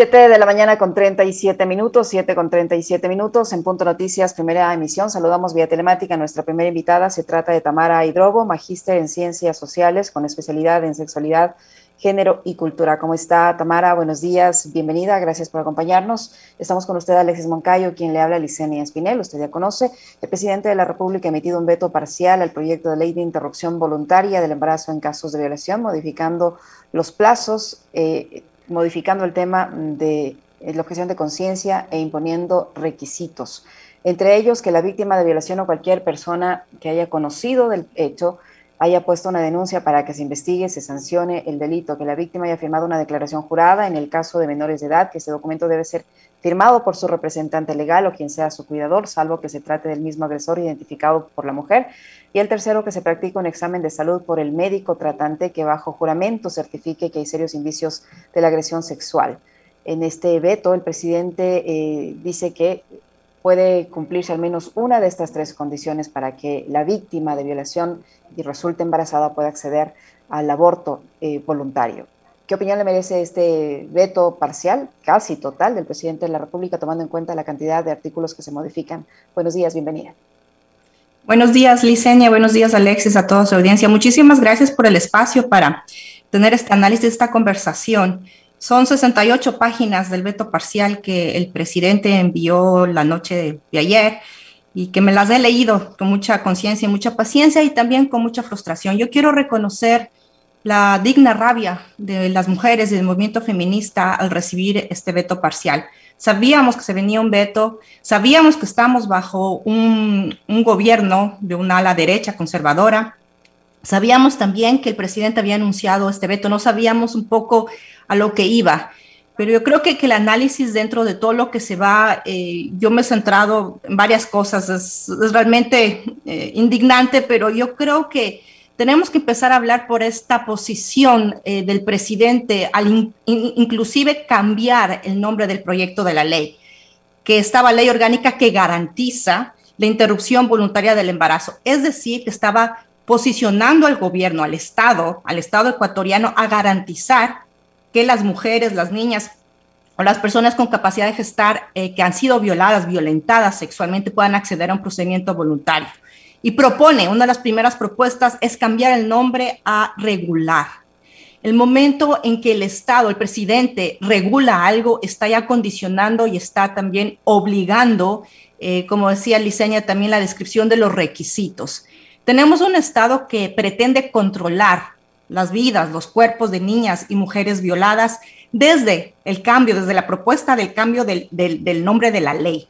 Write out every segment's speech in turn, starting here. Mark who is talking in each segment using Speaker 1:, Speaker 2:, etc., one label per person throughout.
Speaker 1: 7 de la mañana con 37 minutos, 7 con 37 minutos, en Punto Noticias, primera emisión. Saludamos vía telemática a nuestra primera invitada. Se trata de Tamara Hidrobo, magíster en Ciencias Sociales con especialidad en Sexualidad, Género y Cultura. ¿Cómo está Tamara? Buenos días, bienvenida, gracias por acompañarnos. Estamos con usted, Alexis Moncayo, quien le habla Licenia Espinel, usted ya conoce. El presidente de la República ha emitido un veto parcial al proyecto de ley de interrupción voluntaria del embarazo en casos de violación, modificando los plazos. Eh, modificando el tema de la objeción de conciencia e imponiendo requisitos, entre ellos que la víctima de violación o cualquier persona que haya conocido del hecho haya puesto una denuncia para que se investigue, se sancione el delito, que la víctima haya firmado una declaración jurada en el caso de menores de edad, que ese documento debe ser firmado por su representante legal o quien sea su cuidador, salvo que se trate del mismo agresor identificado por la mujer. Y el tercero, que se practique un examen de salud por el médico tratante que bajo juramento certifique que hay serios indicios de la agresión sexual. En este veto, el presidente eh, dice que puede cumplirse al menos una de estas tres condiciones para que la víctima de violación y resulte embarazada pueda acceder al aborto eh, voluntario. ¿Qué opinión le merece este veto parcial, casi total, del presidente de la República, tomando en cuenta la cantidad de artículos que se modifican? Buenos días, bienvenida.
Speaker 2: Buenos días, Licenia. Buenos días, Alexis, a toda su audiencia. Muchísimas gracias por el espacio para tener este análisis, esta conversación. Son 68 páginas del veto parcial que el presidente envió la noche de, ayer y que me las he leído con mucha conciencia y mucha paciencia y también con mucha frustración. Yo quiero reconocer la digna rabia de las mujeres del movimiento feminista al recibir este veto parcial. Sabíamos que se venía un veto, sabíamos que estamos bajo un, un gobierno de una ala derecha conservadora, sabíamos también que el presidente había anunciado este veto, no sabíamos un poco a lo que iba. Pero yo creo que, el análisis dentro de todo lo que se va, eh, yo me he centrado en varias cosas, es, realmente eh, indignante, pero yo creo que tenemos que empezar a hablar por esta posición eh, del presidente al inclusive cambiar el nombre del proyecto de la ley, que estaba ley orgánica que garantiza la interrupción voluntaria del embarazo. Es decir, que estaba posicionando al gobierno, al Estado, al Estado ecuatoriano a garantizar que las mujeres, las niñas o las personas con capacidad de gestar eh, que han sido violadas, violentadas sexualmente puedan acceder a un procedimiento voluntario. Y propone, una de las primeras propuestas es cambiar el nombre a regular. El momento en que el Estado, el presidente, regula algo, está ya condicionando y está también obligando, eh, como decía Liceña, también la descripción de los requisitos. Tenemos un Estado que pretende controlar las vidas, los cuerpos de niñas y mujeres violadas desde el cambio, desde la propuesta del cambio del, nombre de la ley.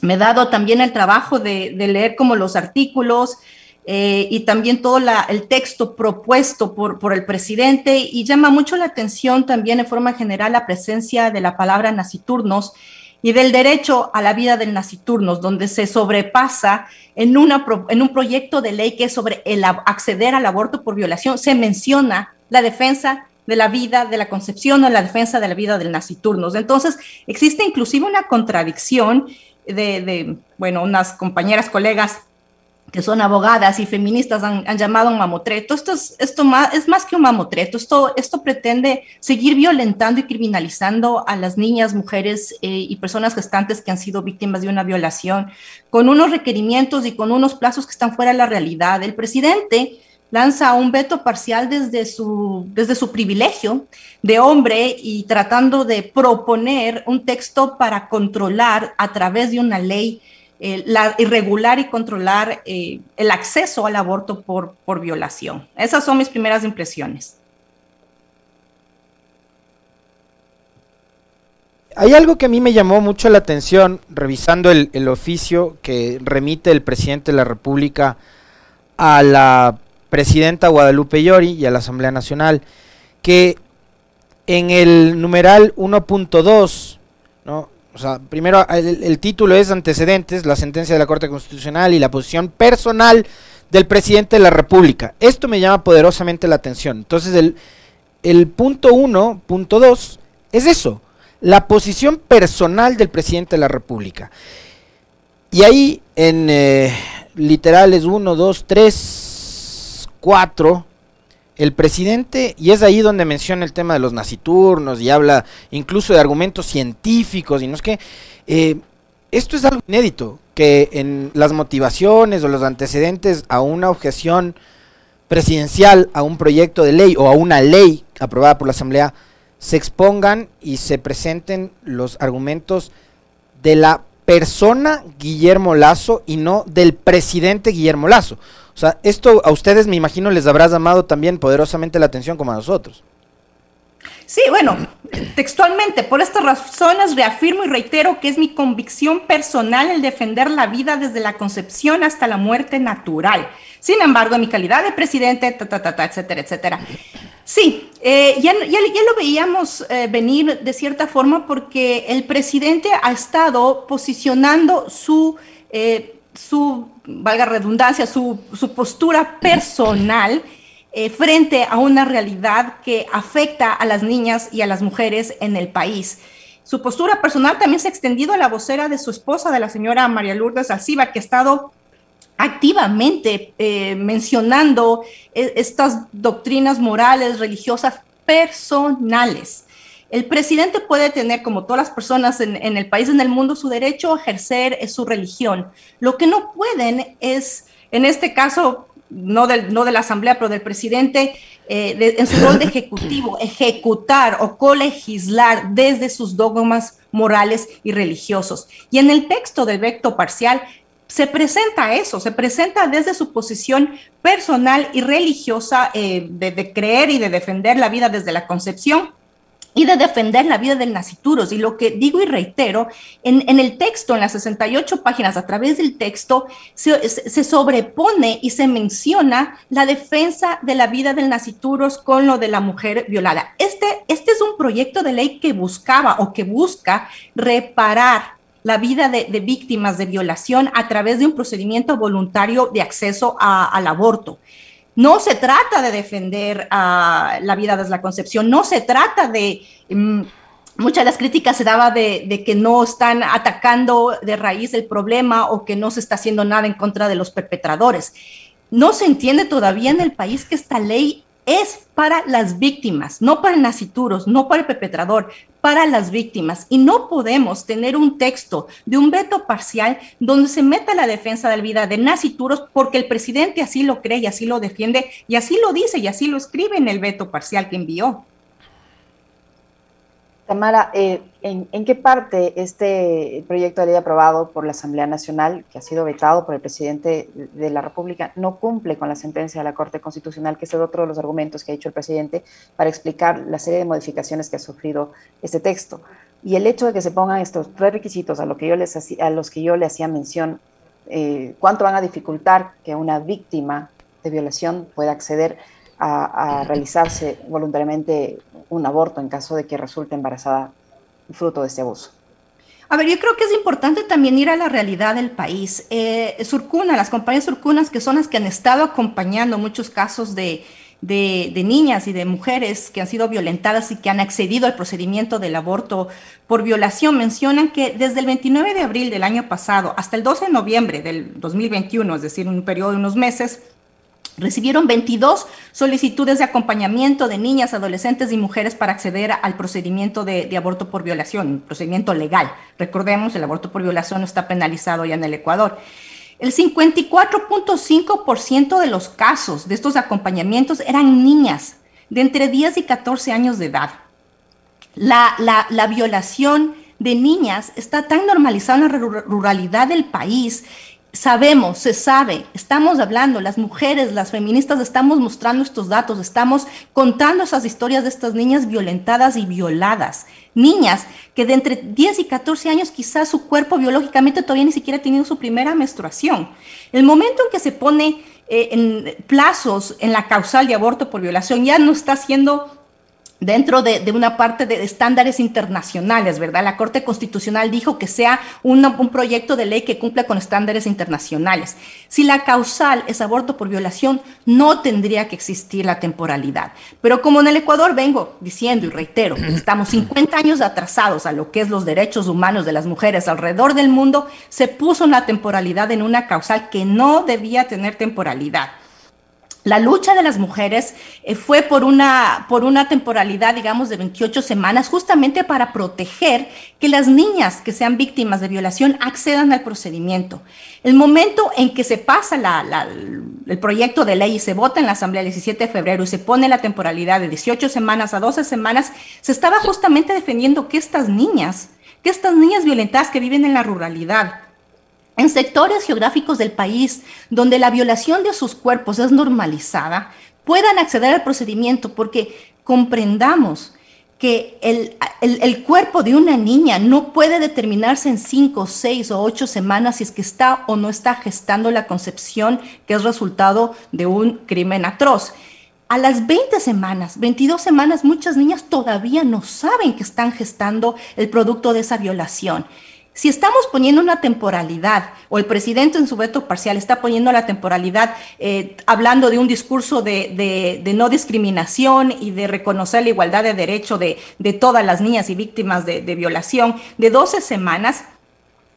Speaker 2: Me he dado también el trabajo de, leer como los artículos eh, y también todo el texto propuesto por, por el presidente y llama mucho la atención también en forma general la presencia de la palabra naciturnos y del derecho a la vida del naciturnos, donde se sobrepasa en, una, en un proyecto de ley que es sobre el acceder al aborto por violación, se menciona la defensa de la vida, de la concepción o la defensa de la vida del naciturnos. Entonces, existe inclusive una contradicción de, de bueno, unas compañeras, colegas que son abogadas y feministas han, llamado un mamotreto. Esto, es, esto más, es más que un mamotreto. Esto, esto pretende seguir violentando y criminalizando a las niñas, mujeres eh, y personas gestantes que han sido víctimas de una violación, con unos requerimientos y con unos plazos que están fuera de la realidad. El presidente lanza un veto parcial desde su, desde su privilegio de hombre y tratando de proponer un texto para controlar a través de una ley la, irregular y controlar eh, el acceso al aborto por, por violación. Esas son mis primeras impresiones.
Speaker 3: Hay algo que a mí me llamó mucho la atención revisando el, el, oficio que remite el presidente de la República a la presidenta Guadalupe Llori y a la Asamblea Nacional, que en el numeral 1.2, ¿no? O sea, primero el, título es antecedentes, la sentencia de la Corte Constitucional y la posición personal del presidente de la República. Esto me llama poderosamente la atención. Entonces, el, punto 1, punto 2, es eso, la posición personal del presidente de la República. Y ahí en literales 1, 2, 3, 4, el presidente, y es ahí donde menciona el tema de los naciturnos y habla incluso de argumentos científicos y no es que, eh, esto es algo inédito, que en las motivaciones o los antecedentes a una objeción presidencial, a un proyecto de ley o a una ley aprobada por la Asamblea, se expongan y se presenten los argumentos de la persona Guillermo Lazo y no del presidente Guillermo Lazo. O sea, esto a ustedes me imagino les habrá llamado también poderosamente la atención como a nosotros.
Speaker 2: Sí, bueno, textualmente, por estas razones reafirmo y reitero que es mi convicción personal el defender la vida desde la concepción hasta la muerte natural. Sin embargo, en mi calidad de presidente, ta, ta, ta, etcétera, etcétera. Sí, eh, ya, ya, lo veíamos eh, venir de cierta forma porque el presidente ha estado posicionando su... Eh, su, valga redundancia, su, postura personal eh, frente a una realidad que afecta a las niñas y a las mujeres en el país. Su postura personal también se ha extendido a la vocera de su esposa, de la señora María Lourdes Alciba, que ha estado activamente eh, mencionando eh, estas doctrinas morales, religiosas, personales. El presidente puede tener, como todas las personas en, el país, en el mundo, su derecho a ejercer su religión. Lo que no pueden es, en este caso, no, del, no de la Asamblea, pero del presidente, eh, en su rol de ejecutivo, ejecutar o colegislar desde sus dogmas morales y religiosos. Y en el texto del vecto parcial se presenta eso, se presenta desde su posición personal y religiosa eh, de creer y de defender la vida desde la concepción y de defender la vida del nacituros. Y lo que digo y reitero, en, el texto, en las 68 páginas, a través del texto, se, sobrepone y se menciona la defensa de la vida del nacituros con lo de la mujer violada. Este, este es un proyecto de ley que buscaba o que busca reparar la vida de, víctimas de violación a través de un procedimiento voluntario de acceso al aborto. No se trata de defender la vida desde la concepción, no se trata de... Mm, muchas de las críticas se daba de, que no están atacando de raíz el problema o que no se está haciendo nada en contra de los perpetradores. No se entiende todavía en el país que esta ley es para las víctimas, no para el nacituros, no para el perpetrador, para las víctimas. Y no podemos tener un texto de un veto parcial donde se meta la defensa de la vida de nacituros porque el presidente así lo cree y así lo defiende y así lo dice y así lo escribe en el veto parcial que envió.
Speaker 1: Tamara, eh, ¿en, qué parte este proyecto de ley aprobado por la Asamblea Nacional, que ha sido vetado por el presidente de la República, no cumple con la sentencia de la Corte Constitucional, que es otro de los argumentos que ha dicho el presidente para explicar la serie de modificaciones que ha sufrido este texto? Y el hecho de que se pongan estos tres requisitos a, lo que yo les a los que yo le hacía mención, eh, ¿cuánto van a dificultar que una víctima de violación pueda acceder a, realizarse voluntariamente un aborto en caso de que resulte embarazada fruto de este abuso.
Speaker 2: A ver, yo creo que es importante también ir a la realidad del país. Eh, Surcuna, las compañías Surcunas, que son las que han estado acompañando muchos casos de, de, niñas y de mujeres que han sido violentadas y que han accedido al procedimiento del aborto por violación, mencionan que desde el 29 de abril del año pasado hasta el 12 de noviembre del 2021, es decir, un periodo de unos meses, Recibieron 22 solicitudes de acompañamiento de niñas, adolescentes y mujeres para acceder al procedimiento de, aborto por violación, procedimiento legal. Recordemos, el aborto por violación está penalizado ya en el Ecuador. El 54.5% de los casos de estos acompañamientos eran niñas de entre 10 y 14 años de edad. La, la violación de niñas está tan normalizada en la ruralidad del país sabemos, se sabe, estamos hablando, las mujeres, las feministas estamos mostrando estos datos, estamos contando esas historias de estas niñas violentadas y violadas. Niñas que de entre 10 y 14 años quizás su cuerpo biológicamente todavía ni siquiera ha tenido su primera menstruación. El momento en que se pone eh, en plazos en la causal de aborto por violación ya no está siendo dentro de, una parte de estándares internacionales, ¿verdad? La Corte Constitucional dijo que sea un proyecto de ley que cumpla con estándares internacionales. Si la causal es aborto por violación, no tendría que existir la temporalidad. Pero como en el Ecuador vengo diciendo y reitero, estamos 50 años atrasados a lo que es los derechos humanos de las mujeres alrededor del mundo, se puso la temporalidad en una causal que no debía tener temporalidad. La lucha de las mujeres eh, fue por una, por una temporalidad, digamos, de 28 semanas, justamente para proteger que las niñas que sean víctimas de violación accedan al procedimiento. El momento en que se pasa el proyecto de ley y se vota en la Asamblea el 17 de febrero y se pone la temporalidad de 18 semanas a 12 semanas, se estaba justamente defendiendo que estas niñas, que estas niñas violentadas que viven en la ruralidad, en sectores geográficos del país donde la violación de sus cuerpos es normalizada, puedan acceder al procedimiento porque comprendamos que el, cuerpo de una niña no puede determinarse en cinco, seis o ocho semanas si es que está o no está gestando la concepción que es resultado de un crimen atroz. A las 20 semanas, 22 semanas, muchas niñas todavía no saben que están gestando el producto de esa violación. Si estamos poniendo una temporalidad, o el presidente en su veto parcial está poniendo la temporalidad, eh, hablando de un discurso de, no discriminación y de reconocer la igualdad de derecho de, todas las niñas y víctimas de, violación, de 12 semanas,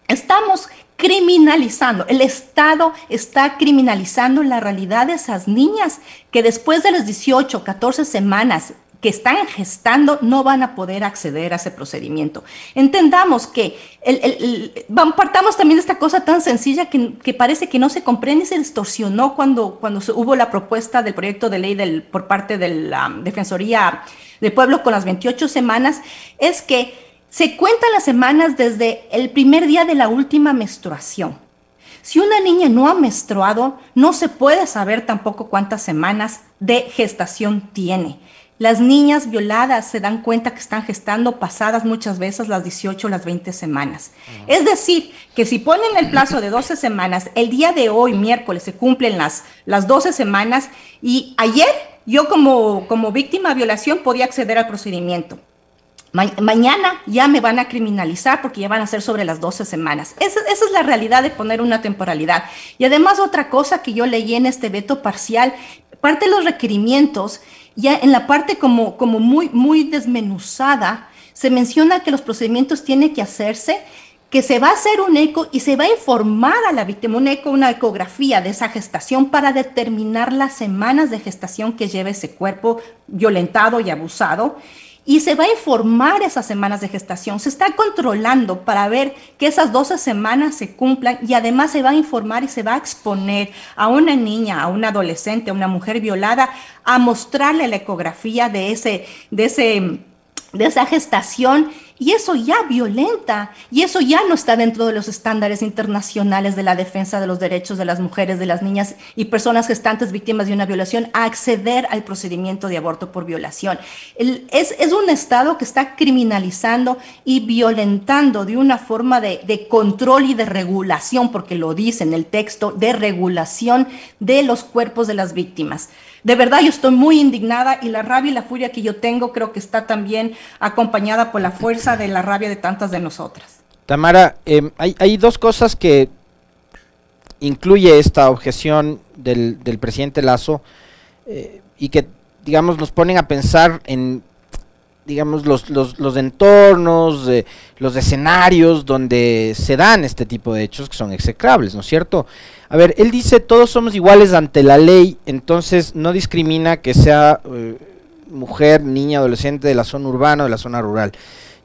Speaker 2: estamos criminalizando, el Estado está criminalizando la realidad de esas niñas que después de las 18, 14 semanas que están gestando no van a poder acceder a ese procedimiento. Entendamos que el, partamos también de esta cosa tan sencilla que, parece que no se comprende y se distorsionó cuando, cuando hubo la propuesta del proyecto de ley por parte de la Defensoría del Pueblo con las 28 semanas, es que se cuentan las semanas desde el primer día de la última menstruación. Si una niña no ha menstruado, no se puede saber tampoco cuántas semanas de gestación tiene. Las niñas violadas se dan cuenta que están gestando pasadas muchas veces las 18 o las 20 semanas. Es decir, que si ponen el plazo de 12 semanas, el día de hoy, miércoles, se cumplen las, las 12 semanas y ayer yo como, como víctima de violación podía acceder al procedimiento. mañana ya me van a criminalizar porque ya van a ser sobre las 12 semanas. Esa, esa, es la realidad de poner una temporalidad. Y además otra cosa que yo leí en este veto parcial, parte de los requerimientos ya en la parte como, como muy, muy desmenuzada, se menciona que los procedimientos tienen que hacerse, que se va a hacer un eco y se va a informar a la víctima, un eco, una ecografía de esa gestación para determinar las semanas de gestación que lleva ese cuerpo violentado y abusado y se va a informar esas semanas de gestación. Se está controlando para ver que esas 12 semanas se cumplan y además se va a informar y se va a exponer a una niña, a un adolescente, a una mujer violada, a mostrarle la ecografía de, ese, de, ese, de esa gestación y eso ya violenta, y eso ya no está dentro de los estándares internacionales de la defensa de los derechos de las mujeres, de las niñas y personas gestantes víctimas de una violación a acceder al procedimiento de aborto por violación. es, un Estado que está criminalizando y violentando de una forma de, de control y de regulación, porque lo dice en el texto, de regulación de los cuerpos de las víctimas. De verdad, yo estoy muy indignada y la rabia y la furia que yo tengo creo que está también acompañada por la fuerza de la rabia de tantas de nosotras.
Speaker 3: Tamara, em, hay, dos cosas que incluye esta objeción del, presidente Lazo eh, y que, digamos, nos ponen a pensar en digamos, los, los, los entornos, eh, los escenarios donde se dan este tipo de hechos que son execrables, ¿no es cierto? A ver, él dice todos somos iguales ante la ley, entonces no discrimina que sea eh, mujer, niña, adolescente de la zona urbana o de la zona rural.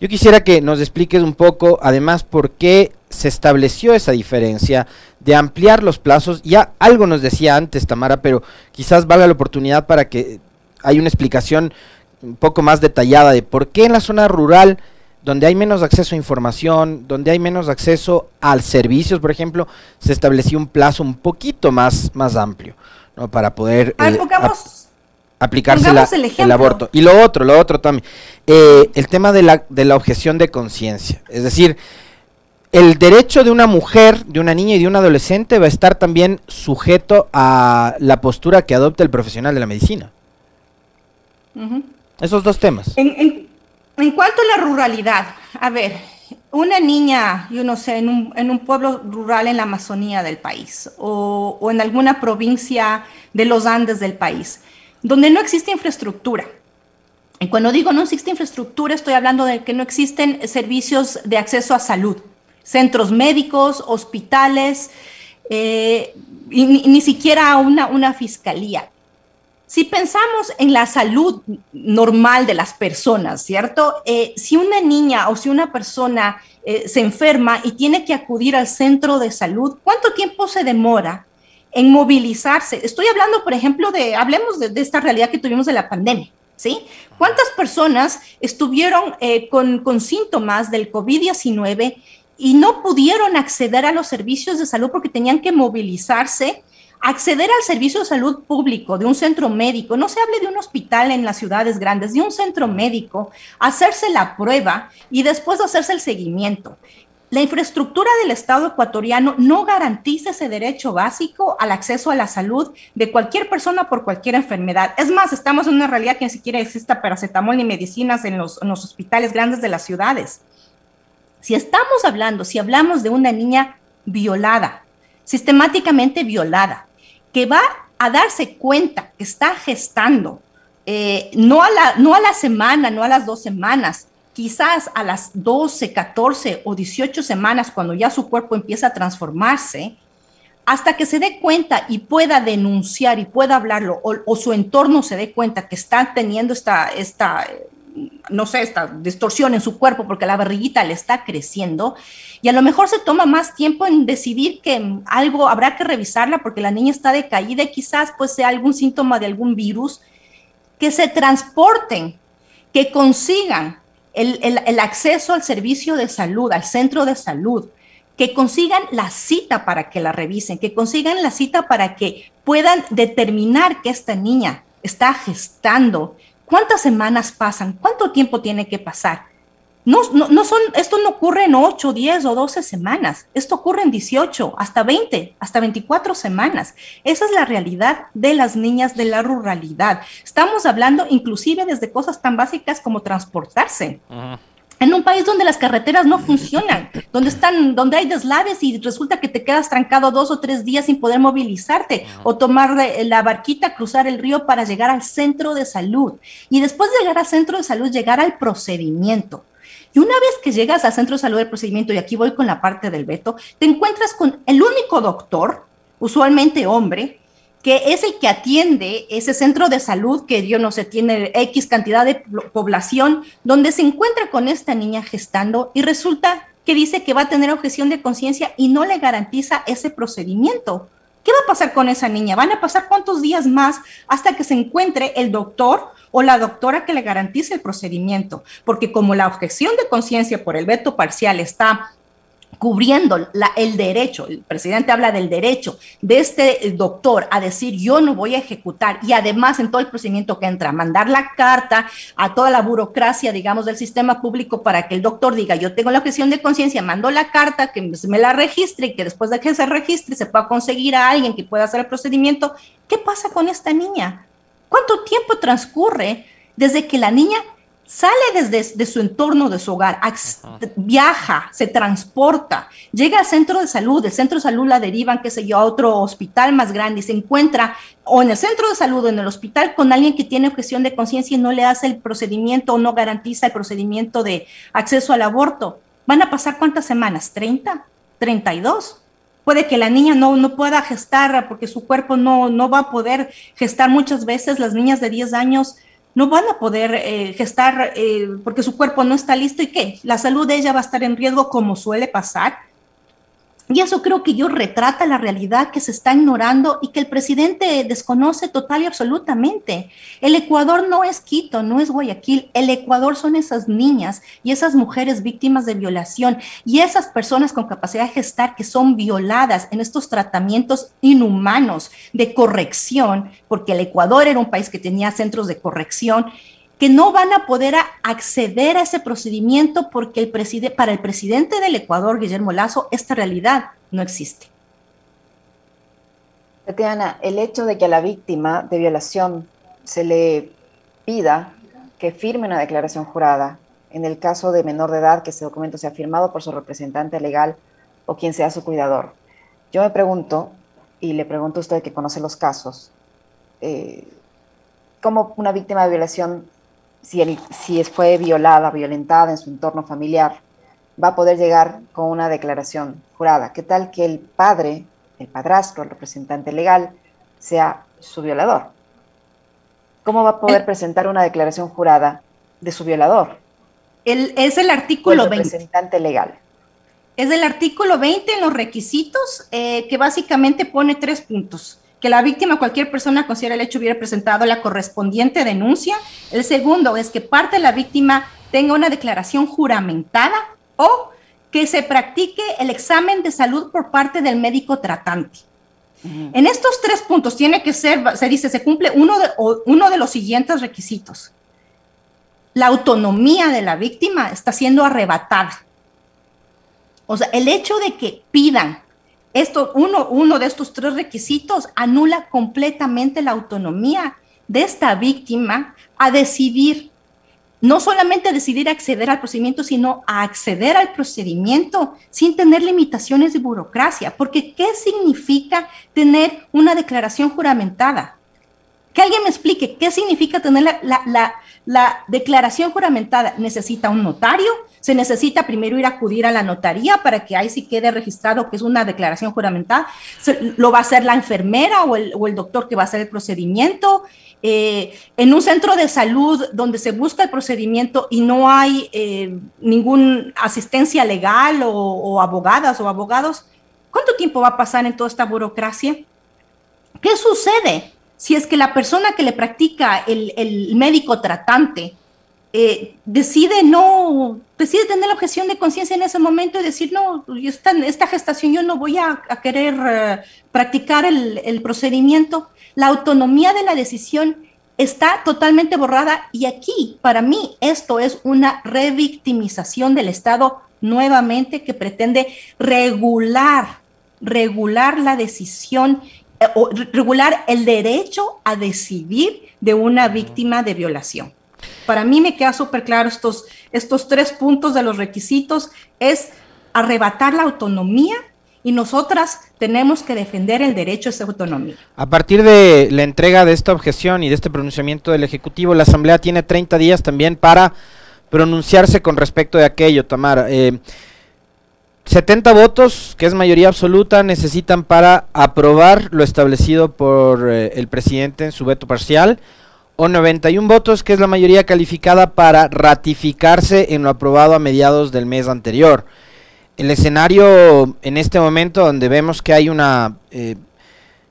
Speaker 3: Yo quisiera que nos expliques un poco, además, por qué se estableció esa diferencia de ampliar los plazos. Ya algo nos decía antes, Tamara, pero quizás valga la oportunidad para que hay una explicación un poco más detallada de por qué en la zona rural, donde hay menos acceso a información, donde hay menos acceso a servicios, por ejemplo, se estableció un plazo un poquito más, más amplio, ¿no? Para poder eh, aplicarse el, aborto. Y lo otro, lo otro también, eh, el tema de la, de la objeción de conciencia. Es decir, el derecho de una mujer, de una niña y de un adolescente va a estar también sujeto a la postura que adopte el profesional de la medicina. Esos dos temas.
Speaker 2: En, cuanto a la ruralidad, a ver, una niña, yo no sé, en un, en pueblo rural en la Amazonía del país o, o, en alguna provincia de los Andes del país, donde no existe infraestructura. Y cuando digo no existe infraestructura, estoy hablando de que no existen servicios de acceso a salud, centros médicos, hospitales, eh, y, ni, siquiera una fiscalía si pensamos en la salud normal de las personas, ¿cierto? Eh, si una niña o si una persona eh, se enferma y tiene que acudir al centro de salud, ¿cuánto tiempo se demora en movilizarse? Estoy hablando, por ejemplo, de, hablemos de, esta realidad que tuvimos de la pandemia, ¿sí? ¿Cuántas personas estuvieron eh, con, con síntomas del COVID-19 y no pudieron acceder a los servicios de salud porque tenían que movilizarse? Acceder al servicio de salud público de un centro médico, no se hable de un hospital en las ciudades grandes, de un centro médico, hacerse la prueba y después hacerse el seguimiento. La infraestructura del Estado ecuatoriano no garantiza ese derecho básico al acceso a la salud de cualquier persona por cualquier enfermedad. Es más, estamos en una realidad que ni siquiera exista paracetamol ni medicinas en los, en los hospitales grandes de las ciudades. Si estamos hablando, si hablamos de una niña violada, sistemáticamente violada, que va a darse cuenta que está gestando, eh, no, a la, no a la semana, no a las dos semanas, quizás a las 12, 14 o 18 semanas, cuando ya su cuerpo empieza a transformarse, hasta que se dé cuenta y pueda denunciar y pueda hablarlo, o, o su entorno se dé cuenta que está teniendo esta, esta no sé, esta distorsión en su cuerpo porque la barriguita le está creciendo. Y a lo mejor se toma más tiempo en decidir que algo habrá que revisarla porque la niña está decaída y quizás pues sea algún síntoma de algún virus, que se transporten, que consigan el, el acceso al servicio de salud, al centro de salud, que consigan la cita para que la revisen, que consigan la cita para que puedan determinar que esta niña está gestando, ¿Cuántas semanas pasan? ¿Cuánto tiempo tiene que pasar? No, no, son, esto no ocurre en 8, 10 o 12 semanas, esto ocurre en 18, hasta 20, hasta 24 semanas. Esa es la realidad de las niñas de la ruralidad. Estamos hablando inclusive desde cosas tan básicas como transportarse país donde las carreteras no funcionan, donde están, donde hay deslaves y resulta que te quedas trancado dos o tres días sin poder movilizarte o tomar la barquita, cruzar el río para llegar al centro de salud y después de llegar al centro de salud llegar al procedimiento. Y una vez que llegas al centro de salud del procedimiento, y aquí voy con la parte del veto, te encuentras con el único doctor, usualmente hombre, que es el que atiende ese centro de salud que yo no sé, tiene X cantidad de población, donde se encuentra con esta niña gestando y resulta que dice que va a tener objeción de conciencia y no le garantiza ese procedimiento. ¿Qué va a pasar con esa niña? ¿Van a pasar cuántos días más hasta que se encuentre el doctor o la doctora que le garantice el procedimiento? Porque como la objeción de conciencia por el veto parcial está cubriendo el derecho, el presidente habla del derecho de este doctor a decir yo no voy a ejecutar y además en todo el procedimiento que entra, mandar la carta a toda la burocracia, digamos, del sistema público para que el doctor diga yo tengo la objeción de conciencia, mando la carta, que me la registre y que después de que se registre se pueda conseguir a alguien que pueda hacer el procedimiento. ¿Qué pasa con esta niña? ¿Cuánto tiempo transcurre desde que la niña sale desde de su entorno, de su hogar, viaja, se transporta, llega al centro de salud, del centro de salud la derivan, qué sé yo, a otro hospital más grande y se encuentra o en el centro de salud o en el hospital con alguien que tiene objeción de conciencia y no le hace el procedimiento o no garantiza el procedimiento de acceso al aborto. ¿Van a pasar cuántas semanas? ¿30? ¿32? Puede que la niña no, no pueda gestar porque su cuerpo no, no va a poder gestar muchas veces. Las niñas de 10 años no van a poder eh, gestar eh, porque su cuerpo no está listo y qué, la salud de ella va a estar en riesgo como suele pasar. Y eso creo que yo retrata la realidad que se está ignorando y que el presidente desconoce total y absolutamente. El Ecuador no es Quito, no es Guayaquil. El Ecuador son esas niñas y esas mujeres víctimas de violación y esas personas con capacidad de gestar que son violadas en estos tratamientos inhumanos de corrección, porque el Ecuador era un país que tenía centros de corrección que no van a poder acceder a ese procedimiento porque para el presidente del Ecuador, Guillermo Lazo, esta realidad no existe.
Speaker 1: Tatiana, el hecho de que a la víctima de violación se le pida que firme una declaración jurada, en el caso de menor de edad, que ese documento sea firmado por su representante legal o quien sea su cuidador. Yo me pregunto, y le pregunto a usted que conoce los casos, eh, ¿cómo una víctima de violación si, si fue violada, violentada en su entorno familiar, va a poder llegar con una declaración jurada. ¿Qué tal que el padre, el padrastro, el representante legal, sea su violador? ¿Cómo va a poder presentar una declaración jurada de su violador?
Speaker 2: es el artículo
Speaker 1: el representante legal.
Speaker 2: Es el artículo 20 en los requisitos eh, que básicamente pone tres puntos. Que la víctima, cualquier persona considera el hecho hubiera presentado la correspondiente denuncia. El segundo es que parte de la víctima tenga una declaración juramentada o que se practique el examen de salud por parte del médico tratante. En estos tres puntos tiene que ser, se dice, se cumple uno de, uno de los siguientes requisitos. La autonomía de la víctima está siendo arrebatada. O sea, el hecho de que pidan esto, uno, uno de estos tres requisitos anula completamente la autonomía de esta víctima a decidir no solamente decidir acceder al procedimiento, sino a acceder al procedimiento sin tener limitaciones de burocracia. Porque ¿qué significa tener una declaración juramentada? Que alguien me explique qué significa tener la, declaración juramentada. ¿Necesita un notario? ¿Se necesita primero ir a acudir a la notaría para que ahí sí quede registrado que es una declaración juramentada? ¿Lo va a hacer la enfermera o el, o el doctor que va a hacer el procedimiento? Eh, en un centro de salud donde se busca el procedimiento y no hay eh, ninguna asistencia legal o, abogadas o abogados, ¿cuánto tiempo va a pasar en toda esta burocracia? ¿Qué sucede si es que la persona que le practica el, médico tratante eh, decide no, decide tener la objeción de conciencia en ese momento y decir, no, esta, esta gestación yo no voy a, querer practicar el, el procedimiento? la autonomía de la decisión está totalmente borrada y aquí, para mí, esto es una revictimización del Estado nuevamente que pretende regular, regular la decisión eh, o regular el derecho a decidir de una víctima de violación. Para mí me queda súper claro estos, estos tres puntos de los requisitos, es arrebatar la autonomía y nosotras tenemos que defender el derecho a esa autonomía.
Speaker 3: A partir de la entrega de esta objeción y de este pronunciamiento del Ejecutivo, la Asamblea tiene 30 días también para pronunciarse con respecto de aquello, Tamara. 70 eh, votos, que es mayoría absoluta, necesitan para aprobar lo establecido por eh, el presidente en su veto parcial, o 91 votos, que es la mayoría calificada para ratificarse en lo aprobado a mediados del mes anterior el escenario en este momento donde vemos que hay una eh,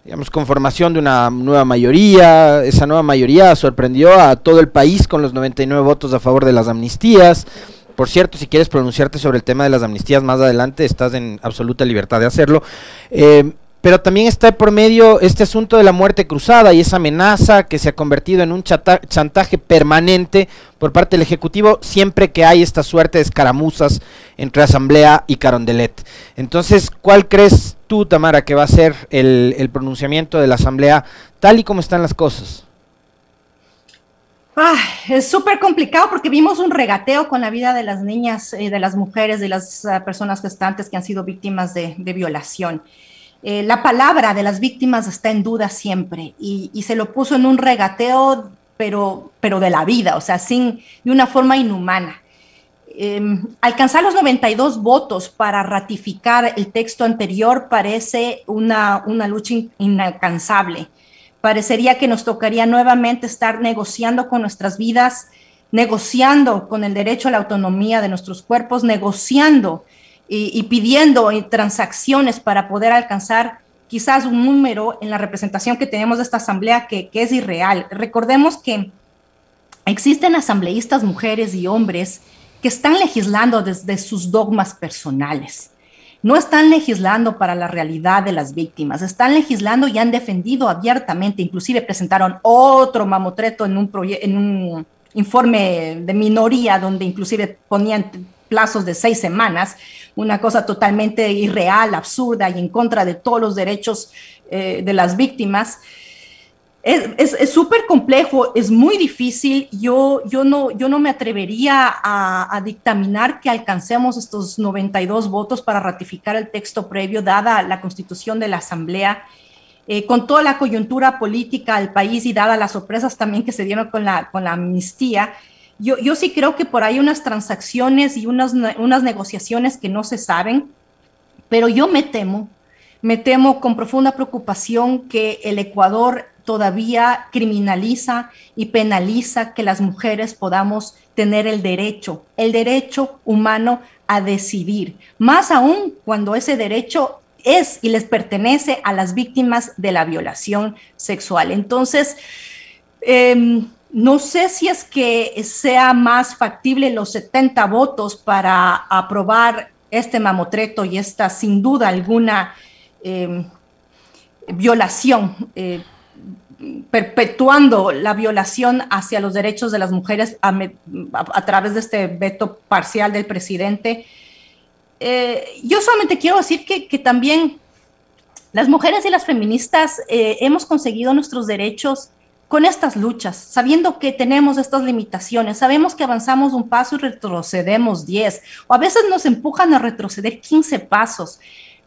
Speaker 3: digamos conformación de una nueva mayoría, esa nueva mayoría sorprendió a todo el país con los 99 votos a favor de las amnistías. Por cierto, si quieres pronunciarte sobre el tema de las amnistías más adelante, estás en absoluta libertad de hacerlo. Eh, pero también está por medio este asunto de la muerte cruzada y esa amenaza que se ha convertido en un chantaje permanente por parte del Ejecutivo siempre que hay esta suerte de escaramuzas entre Asamblea y Carondelet. Entonces, ¿cuál crees tú, Tamara, que va a ser el, pronunciamiento de la Asamblea tal y como están las cosas?
Speaker 2: es súper complicado porque vimos un regateo con la vida de las niñas, y de las mujeres, de las ah, personas gestantes que han sido víctimas de violación. Eh, la palabra de las víctimas está en duda siempre y, se lo puso en un regateo, pero, pero de la vida, o sea, sin, de una forma inhumana. Em, alcanzar los 92 votos para ratificar el texto anterior parece una, una lucha inalcanzable. Parecería que nos tocaría nuevamente estar negociando con nuestras vidas, negociando con el derecho a la autonomía de nuestros cuerpos, negociando y, pidiendo transacciones para poder alcanzar quizás un número en la representación que tenemos de esta asamblea que, es irreal. Recordemos que existen asambleístas mujeres y hombres que están legislando desde sus dogmas personales. No están legislando para la realidad de las víctimas, están legislando y han defendido abiertamente, inclusive presentaron otro mamotreto en un, en un informe de minoría donde inclusive ponían plazos de seis semanas, una cosa totalmente irreal, absurda y en contra de todos los derechos eh, de las víctimas. Es súper complejo, es muy difícil. Yo, yo, no, yo no me atrevería a, dictaminar que alcancemos estos 92 votos para ratificar el texto previo, dada la constitución de la Asamblea, eh, con toda la coyuntura política del país y dada las sorpresas también que se dieron con la, con la amnistía. Yo, yo sí creo que por ahí unas transacciones y unas, unas negociaciones que no se saben, pero yo me temo, me temo con profunda preocupación que el Ecuador todavía criminaliza y penaliza que las mujeres podamos tener el derecho, el derecho humano a decidir, más aún cuando ese derecho es y les pertenece a las víctimas de la violación sexual. Entonces, em, no sé si es que sea más factible los 70 votos para aprobar este mamotreto y esta sin duda alguna em, violación, eh, perpetuando la violación hacia los derechos de las mujeres a, través de este veto parcial del presidente. Eh, yo solamente quiero decir que, también las mujeres y las feministas eh, hemos conseguido nuestros derechos con estas luchas, sabiendo que tenemos estas limitaciones, sabemos que avanzamos un paso y retrocedemos 10, o a veces nos empujan a retroceder 15 pasos,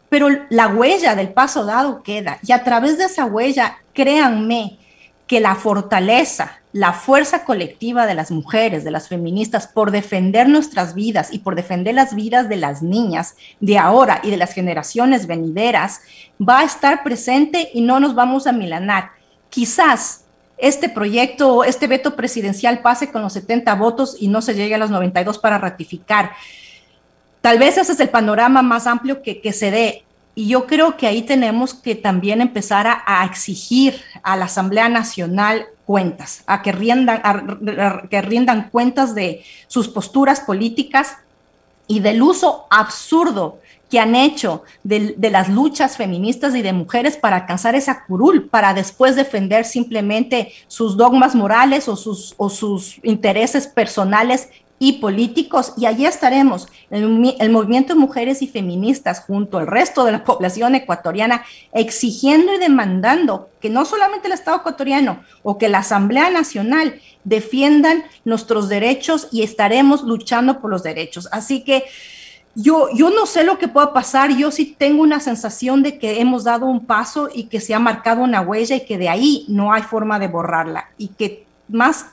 Speaker 2: pero la huella del paso dado queda, y a través de esa huella, créanme que la fortaleza, la fuerza colectiva de las mujeres, de las feministas, por defender nuestras vidas y por defender las vidas de las niñas de ahora y de las generaciones venideras, va a estar presente y no nos vamos a milanar. Quizás este proyecto, este veto presidencial pase con los 70 votos y no se llegue a los 92 para ratificar. Tal vez ese es el panorama más amplio que, se dé. Y yo creo que ahí tenemos que también empezar a, exigir a la Asamblea Nacional cuentas, a que, riendan, que rindan cuentas de sus posturas políticas y del uso absurdo que han hecho de, las luchas feministas y de mujeres para alcanzar esa curul, para después defender simplemente sus dogmas morales o sus, intereses personales y políticos. Y allí estaremos, el, movimiento de mujeres y feministas junto al resto de la población ecuatoriana, exigiendo y demandando que no solamente el Estado ecuatoriano o que la Asamblea Nacional defiendan nuestros derechos y estaremos luchando por los derechos. Así que yo, yo no sé lo que pueda pasar, yo sí tengo una sensación de que hemos dado un paso y que se ha marcado una huella y que de ahí no hay forma de borrarla y que más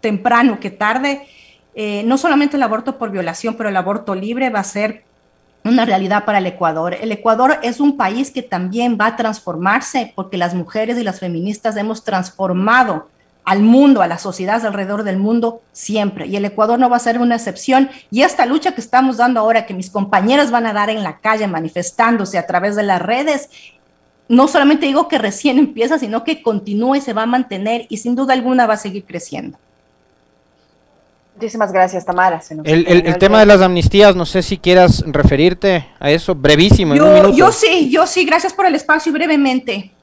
Speaker 2: temprano que tarde, eh, no solamente el aborto por violación, pero el aborto libre va a ser una realidad para el Ecuador. El Ecuador es un país que también va a transformarse porque las mujeres y las feministas hemos transformado al mundo, a las sociedades alrededor del mundo siempre. Y el Ecuador no va a ser una excepción. Y esta lucha que estamos dando ahora, que mis compañeros van a dar en la calle manifestándose a través de las redes, no solamente digo que recién empieza, sino que continúa y se va a mantener y sin duda alguna va a seguir creciendo.
Speaker 1: Muchísimas gracias, Tamara.
Speaker 3: el, tema de las amnistías, no sé si quieras referirte a eso brevísimo.
Speaker 2: Yo, yo sí, yo sí, gracias por el espacio brevemente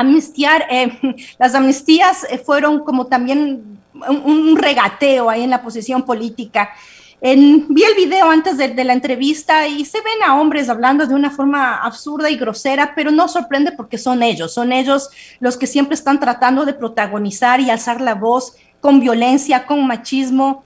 Speaker 2: amnistiar, eh, las amnistías eh, fueron como también un, regateo ahí en la posición política. vi el video antes de, de, la entrevista y se ven a hombres hablando de una forma absurda y grosera, pero no sorprende porque son ellos, son ellos los que siempre están tratando de protagonizar y alzar la voz con violencia, con machismo.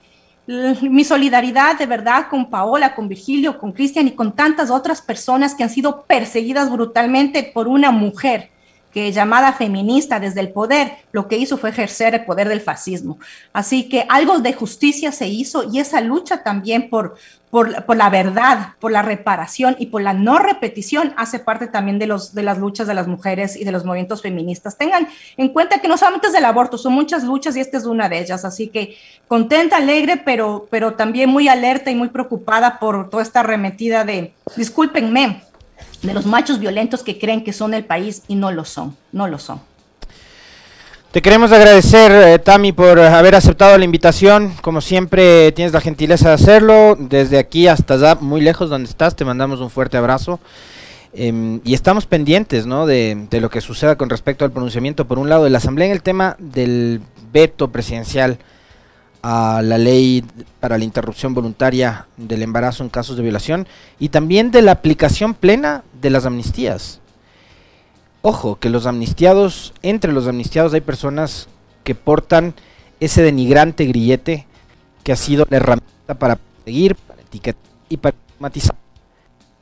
Speaker 2: Mi solidaridad de verdad con Paola, con Virgilio, con Cristian y con tantas otras personas que han sido perseguidas brutalmente por una mujer que llamada feminista desde el poder, lo que hizo fue ejercer el poder del fascismo. Así que algo de justicia se hizo y esa lucha también por, por, la verdad, por la reparación y por la no repetición hace parte también de, los, de las luchas de las mujeres y de los movimientos feministas. Tengan en cuenta que no solamente es del aborto, son muchas luchas y esta es una de ellas. Así que contenta, alegre, pero, pero también muy alerta y muy preocupada por toda esta arremetida de, discúlpenme, de los machos violentos que creen que son el país y no lo son, no lo son.
Speaker 3: Te queremos agradecer, eh, Tami, por haber aceptado la invitación. Como siempre, tienes la gentileza de hacerlo. Desde aquí hasta allá, muy lejos donde estás, te mandamos un fuerte abrazo. Em, y estamos pendientes ¿no? de, de, lo que suceda con respecto al pronunciamiento, por un lado, de la Asamblea en el tema del veto presidencial a la ley para la interrupción voluntaria del embarazo en casos de violación y también de la aplicación plena de las amnistías. Ojo, que los amnistiados, entre los amnistiados hay personas que portan ese denigrante grillete que ha sido la herramienta para seguir, para etiquetar y para matizar.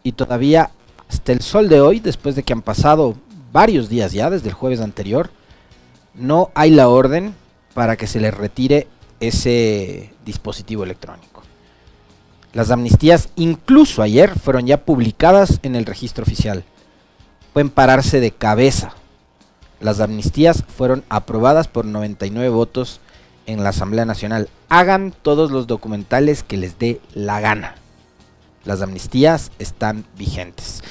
Speaker 3: Y todavía hasta el sol de hoy, después de que han pasado varios días ya, desde el jueves anterior, no hay la orden para que se les retire ese dispositivo electrónico. Las amnistías, incluso ayer, fueron ya publicadas en el registro oficial. Pueden pararse de cabeza Las amnistías fueron aprobadas por 99 votos en la Asamblea Nacional. Hagan todos los documentales que les dé la gana. Las amnistías están vigentes.